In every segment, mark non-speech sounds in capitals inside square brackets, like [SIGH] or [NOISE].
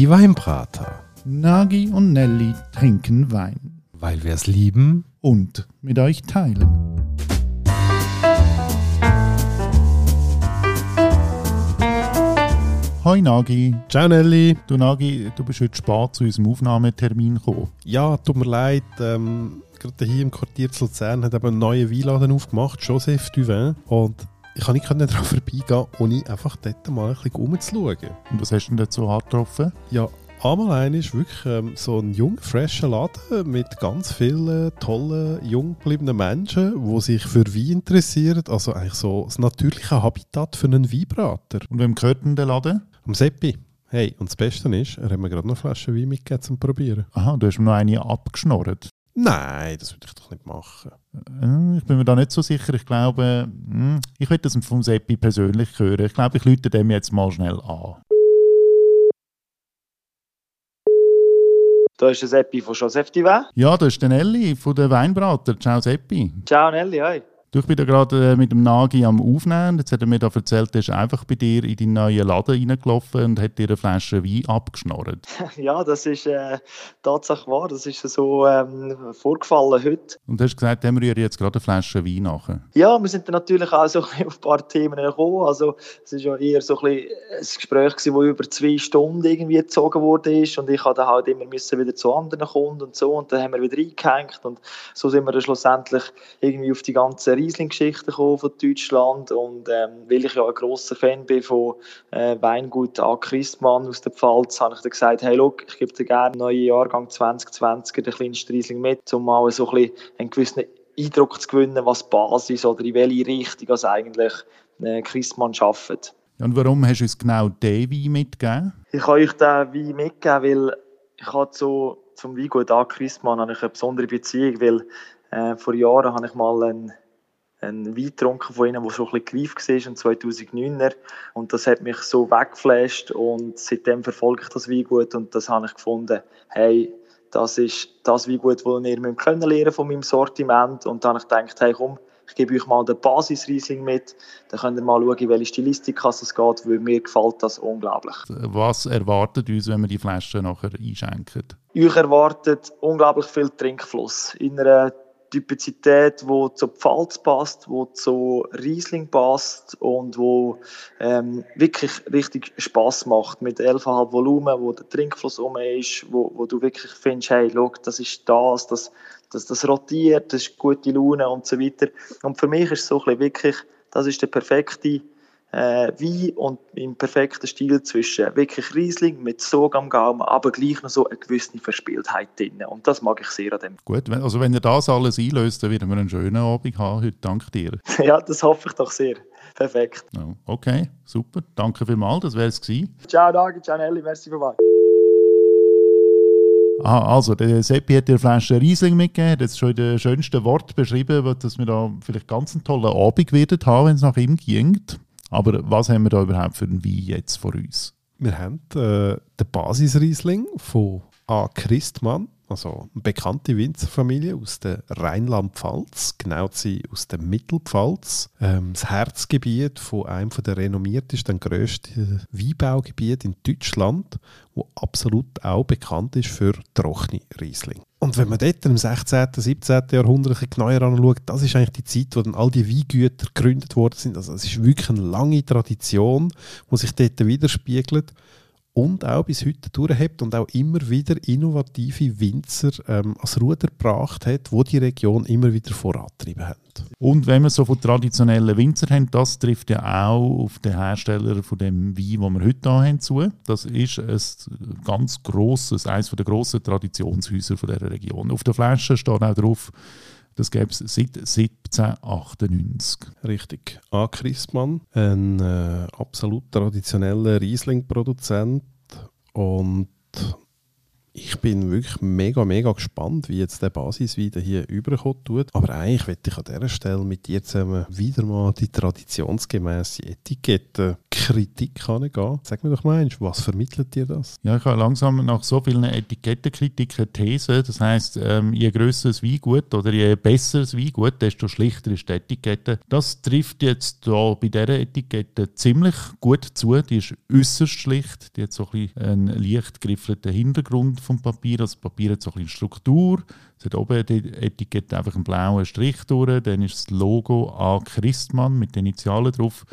Die Weinbrater. Nagi und Nelly trinken Wein. Weil wir es lieben. Und mit euch teilen. Hoi Nagi. Ciao Nelly. Du Nagi, du bist heute spät zu unserem Aufnahmetermin gekommen. Ja, tut mir leid. Ähm, gerade hier im Quartier zu Luzern hat eben einen neuen Weinladen aufgemacht, Joseph Duvin. Und ich kann nicht daran vorbeigehen, ohne einfach dort mal ein bisschen rumzuschauen. Und was hast du denn dort so hart getroffen? Ja, einmal ein ist wirklich ähm, so ein jung, fresher Laden mit ganz vielen tollen, jung gebliebenen Menschen, die sich für Wein interessieren. Also eigentlich so das natürliche Habitat für einen Weinbrater. Und wem gehört denn der Laden? Am Seppi. Hey, und das Beste ist, er hat mir gerade noch eine Flasche Wein mitgegeben zum Probieren. Aha, du hast mir noch eine abgeschnorrt. Nein, das würde ich doch nicht machen. Äh, Ich bin mir da nicht so sicher. Ich glaube, hm, ich will das vom Seppi persönlich hören. Ich glaube, ich lüte dem jetzt mal schnell an. Da ist der Seppi von Joseph Divin. Ja, das ist der Nelly von der Weinbrater. Ciao Seppi. Ciao Nelly, hi. Du, ich bin da gerade äh, mit dem Nagi am Aufnehmen. Jetzt hat er mir da erzählt, er ist einfach bei dir in deinen neuen Laden reingelaufen und hat dir eine Flasche Wein abgeschnorrt. [LAUGHS] Ja, das ist äh, Tatsache wahr. Das ist so ähm, vorgefallen heute. Und du hast gesagt, dem rühre jetzt gerade eine Flasche Wein nach. Ja, wir sind dann natürlich auch so ein auf ein paar Themen gekommen. Also, es ist ja eher so ein, ein Gespräch, gewesen, das über zwei Stunden irgendwie gezogen wurde. Und ich musste halt immer müssen wieder zu anderen Kunden und so. Und dann haben wir wieder eingehängt. Und so sind wir dann schlussendlich irgendwie auf die ganze Riesling-Geschichte von Deutschland. Und ähm, weil ich ja ein grosser Fan bin von äh, Weingut A. Christmann aus der Pfalz, habe ich dann gesagt, hey, look, ich gebe dir gerne einen neuen Jahrgang 2020 den kleinsten Riesling mit, um mal so ein bisschen einen gewissen Eindruck zu gewinnen, was die Basis oder in welche Richtung es eigentlich äh, Christmann arbeitet. Und warum hast du uns genau diesen Wein mitgegeben? Ich kann euch diesen Wein mitgeben, weil ich habe zu, zum Weingut A. Christmann habe ich eine besondere Beziehung, weil äh, vor Jahren habe ich mal einen, einen Wein getrunken von ihnen, der so ein bisschen gereift war, ein 2009er. Und das hat mich so weggeflasht und seitdem verfolge ich das Weingut und das habe ich gefunden, hey, das ist das Weingut, das ihr müsst kennenlernen von meinem Sortiment. Und dann habe ich gedacht, hey komm, ich gebe euch mal den Basisriesling mit, dann könnt ihr mal schauen, in welche Stilistik es geht, weil mir gefällt das unglaublich. Was erwartet uns, wenn wir die Flasche nachher einschenken? Euch erwartet unglaublich viel Trinkfluss in einer Typizität, wo zur Pfalz passt, wo zu Riesling passt und wo ähm, wirklich richtig Spaß macht mit 11,5 Volumen, wo der Trinkfluss um ist, wo, wo du wirklich findest, hey, schau, das ist das, das, das, das rotiert, das ist gute Laune und so weiter. Und für mich ist es so ein bisschen wirklich, das ist der perfekte äh, Wein und im perfekten Stil zwischen wirklich Riesling mit Sog am Gaumen, aber gleich noch so eine gewisse Verspieltheit drin. Und das mag ich sehr an dem. Gut, wenn- also wenn ihr das alles einlöst, dann werden wir einen schönen Abend haben heute, dank dir. [LAUGHS] ja, das hoffe ich doch sehr. Perfekt. Ja, okay, super, danke vielmals, das wäre es gewesen. Ciao Dagi, ciao Nelly, merci vielmals. Aha, also, der Seppi hat dir Flasche Riesling mitgegeben, hat jetzt schon in den schönsten Wort beschrieben, dass wir da vielleicht ganz einen tollen Abend werden haben, wenn es nach ihm ging. Aber was haben wir da überhaupt für einen Wein jetzt vor uns? Wir haben äh, den Basisriesling von A. Christmann, also eine bekannte Winzerfamilie aus der Rheinland-Pfalz, genau sie aus der Mittelpfalz. Ähm, das Herzgebiet von einem der renommiertesten und grössten Weinbaugebiete in Deutschland, wo absolut auch bekannt ist für trockene Riesling. Und wenn man dort im 16., 17. Jahrhundert ein genauer anschaut, das ist eigentlich die Zeit, wo dann all die Weingüter gegründet worden sind. Also es ist wirklich eine lange Tradition, die sich dort widerspiegelt und auch bis heute durchhebt und auch immer wieder innovative Winzer ähm, als Ruder gebracht hat, wo die Region immer wieder vorantrieben haben. Und wenn wir so von traditionellen Winzer haben, das trifft ja auch auf den Hersteller von dem Wein, den wir heute haben, zu. Das ist ein ganz grosses, eines der grossen Traditionshäuser dieser Region. Auf der Flasche steht auch drauf, das gäbe es seit 1798. Richtig. A. Christmann, ein äh, absolut traditioneller Riesling-Produzent und ich bin wirklich mega, mega gespannt, wie jetzt der Basis wieder hier überkommen tut. Aber eigentlich möchte ich an dieser Stelle mit dir zusammen wieder mal die traditionsgemäße Etikette Kritik angehen. Sag mir doch mal, was vermittelt dir das? Ja, ich habe langsam nach so vielen Etikettenkritiken These. Das heißt, ähm, je grösser das Weingut oder je besser das Weingut, desto schlichter ist die Etikette. Das trifft jetzt da bei dieser Etikette ziemlich gut zu. Die ist äußerst schlicht. Die hat so ein bisschen einen leicht geriffelten Hintergrund vom Papier. Das Papier hat so ein bisschen Struktur. Es hat oben die Etikette einfach einen blauen Strich durch. Dann ist das Logo A. Christmann mit den Initialen drauf.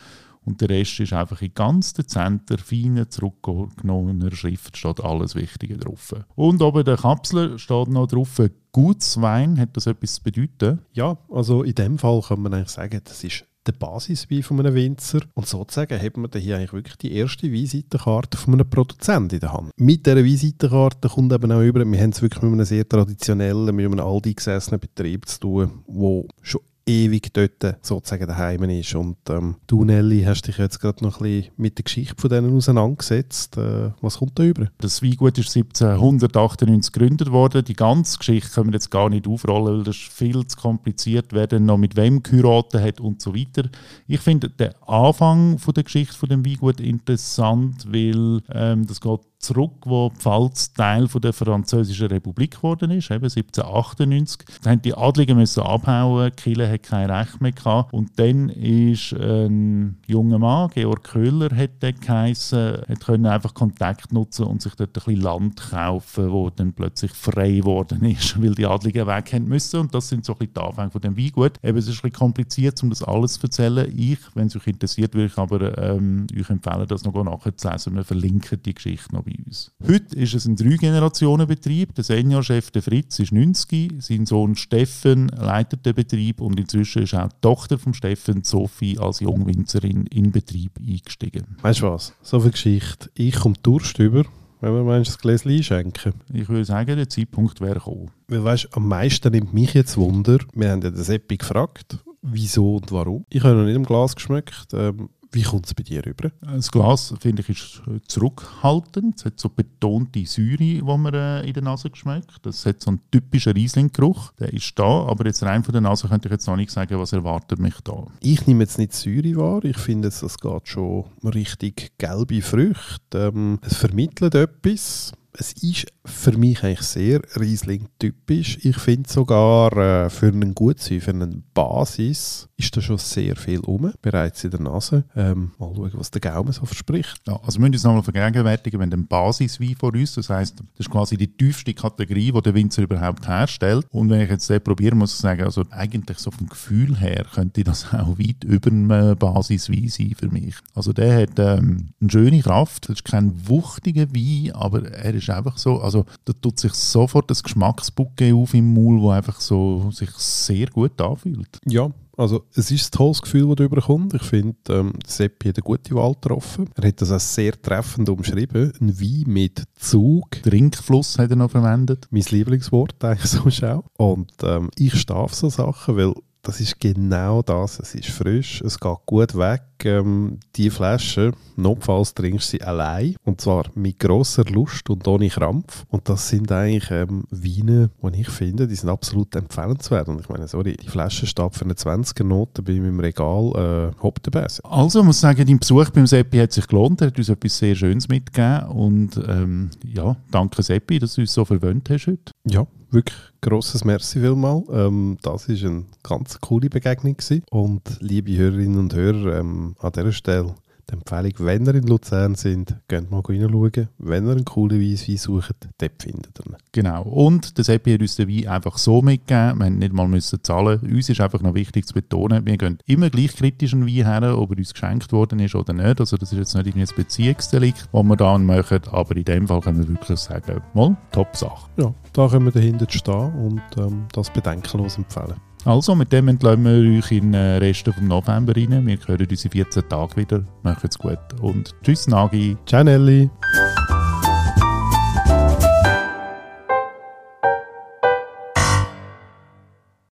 Und der Rest ist einfach in ganz dezenter, feiner, zurückgenommener Schrift steht alles Wichtige drauf. Und oben der Kapsel steht noch drauf, Gutswein. Hat das etwas zu bedeuten? Ja, also in dem Fall kann man eigentlich sagen, das ist der Basiswein von einem Winzer. Und sozusagen haben wir hier eigentlich wirklich die erste Weinseitenkarte von einem Produzenten in der Hand. Mit dieser Weinseitenkarte kommt eben auch über, wir haben es wirklich mit einem sehr traditionellen, mit einem Aldi gesessenen Betrieb zu tun, wo schon ewig dort sozusagen daheim ist. Und ähm, du, Nelly, hast dich jetzt gerade noch ein bisschen mit der Geschichte von denen auseinandergesetzt. Äh, was kommt da über? Das Weingut ist 1798 gegründet worden. Die ganze Geschichte können wir jetzt gar nicht aufrollen, weil das ist viel zu kompliziert, wer denn noch mit wem geheiratet hat und so weiter. Ich finde den Anfang von der Geschichte von dem Weingut interessant, weil ähm, das geht zurück, wo die Pfalz Teil von der Französischen Republik geworden ist, eben 1798. Da haben die Adligen müssen abhauen, Kirche hat kein Recht mehr gehabt. Und dann ist ein junger Mann, Georg Köhler hat geheissen, hat können einfach Kontakt nutzen und sich dort ein bisschen Land kaufen, wo dann plötzlich frei geworden ist, [LAUGHS] weil die Adligen weg haben müssen. Und das sind so ein bisschen die Anfänge von dem Weingut. Eben, es ist ein bisschen kompliziert, um das alles zu erzählen. Ich, wenn es euch interessiert, würde ich aber ähm, euch empfehlen, das noch nachzulesen. Wir verlinken die Geschichte noch bei uns. Heute ist es ein Drei-Generationen-Betrieb. Der Seniorchef der Fritz ist 90, sein Sohn Steffen leitet den Betrieb und inzwischen ist auch die Tochter von Steffen, Sophie, als Jungwinzerin in Betrieb eingestiegen. Weißt du was? So viel Geschichte. Ich komme Durst über wenn wir meinst, das Gläschen einschenken? Ich würde sagen, der Zeitpunkt wäre gekommen. Weil weißt, am meisten nimmt mich jetzt Wunder, wir haben ja den Seppi gefragt, wieso und warum. Ich habe noch nicht im Glas geschmeckt. Ähm, wie kommt es bei dir rüber? Das Glas, finde ich, ist zurückhaltend. Es hat so betonte Säure, die man äh, in der Nase schmeckt. Das hat so einen typischen Riesling-Geruch. Der ist da, aber jetzt rein von der Nase könnte ich jetzt noch nicht sagen, was erwartet mich da. Ich nehme jetzt nicht Säure wahr. Ich finde, es geht schon richtig gelbe Früchte. Ähm, es vermittelt etwas es ist für mich eigentlich sehr Riesling-typisch. Ich finde sogar äh, für einen Gutswein, für eine Basis, ist da schon sehr viel um, bereits in der Nase. Ähm, mal schauen, was der Gaumen so verspricht. Ja, also wir müssen uns nochmal vergegenwärtigen, wenn ein Basiswein vor uns, das heisst, das ist quasi die tiefste Kategorie, die der Winzer überhaupt herstellt. Und wenn ich jetzt den probiere, muss ich sagen, also eigentlich so vom Gefühl her könnte das [LAUGHS] auch weit über einem Basiswein sein für mich. Also der hat ähm, eine schöne Kraft, das ist kein wuchtiger Wein, aber er ist ist einfach so, also da tut sich sofort das Geschmacksbucke auf im Maul, wo einfach so sich sehr gut anfühlt. Ja, also es ist ein tolles Gefühl, das du überkommt. Ich finde, ähm, Seppi hat eine gute Wahl getroffen. Er hat das auch sehr treffend umschrieben. Ein Wein mit Zug. Trinkfluss hat er noch verwendet. Mein Lieblingswort eigentlich [LAUGHS] so schau. Und ähm, ich stehe auf so Sachen, weil das ist genau das. Es ist frisch, es geht gut weg. Ähm, die Flasche, notfalls trinkst du sie allein. Und zwar mit großer Lust und ohne Krampf. Und das sind eigentlich ähm, Weine, die ich finde, die sind absolut empfehlenswert. Und ich meine, sorry, die Flasche steht für eine 20er Note bei meinem Regal äh, hopp dabei. Also, ich muss sagen, dein Besuch beim Seppi hat sich gelohnt. Er hat uns etwas sehr Schönes mitgegeben. Und ähm, ja, danke Seppi, dass du uns so verwöhnt hast heute. Ja, wirklich grosses Merci vielmal. Ähm, das war eine ganz coole Begegnung. Gewesen. Und liebe Hörerinnen und Hörer, ähm, an dieser Stelle die Empfehlung, wenn ihr in Luzern sind, geht mal reinschauen. Wenn ihr einen coolen Weißwein sucht, dort findet ihr ihn. Genau. Und das Epi hat uns den Wein einfach so mitgegeben. Wir mussten nicht mal müssen zahlen. Uns ist einfach noch wichtig zu betonen, wir gehen immer gleich kritisch einen Wein her, ob er uns geschenkt worden ist oder nicht. Also das ist jetzt nicht irgendwie ein Beziehungsdelikt, das wir da machen. Aber in dem Fall können wir wirklich sagen, mal, top Sache. Ja, da können wir dahinter stehen und ähm, das bedenkenlos empfehlen. Also, mit dem entlassen wir euch in den äh, Rest vom November rein. Wir hören uns in 14 Tagen wieder. Macht's gut und tschüss, Nagi. Ciao, Nelly.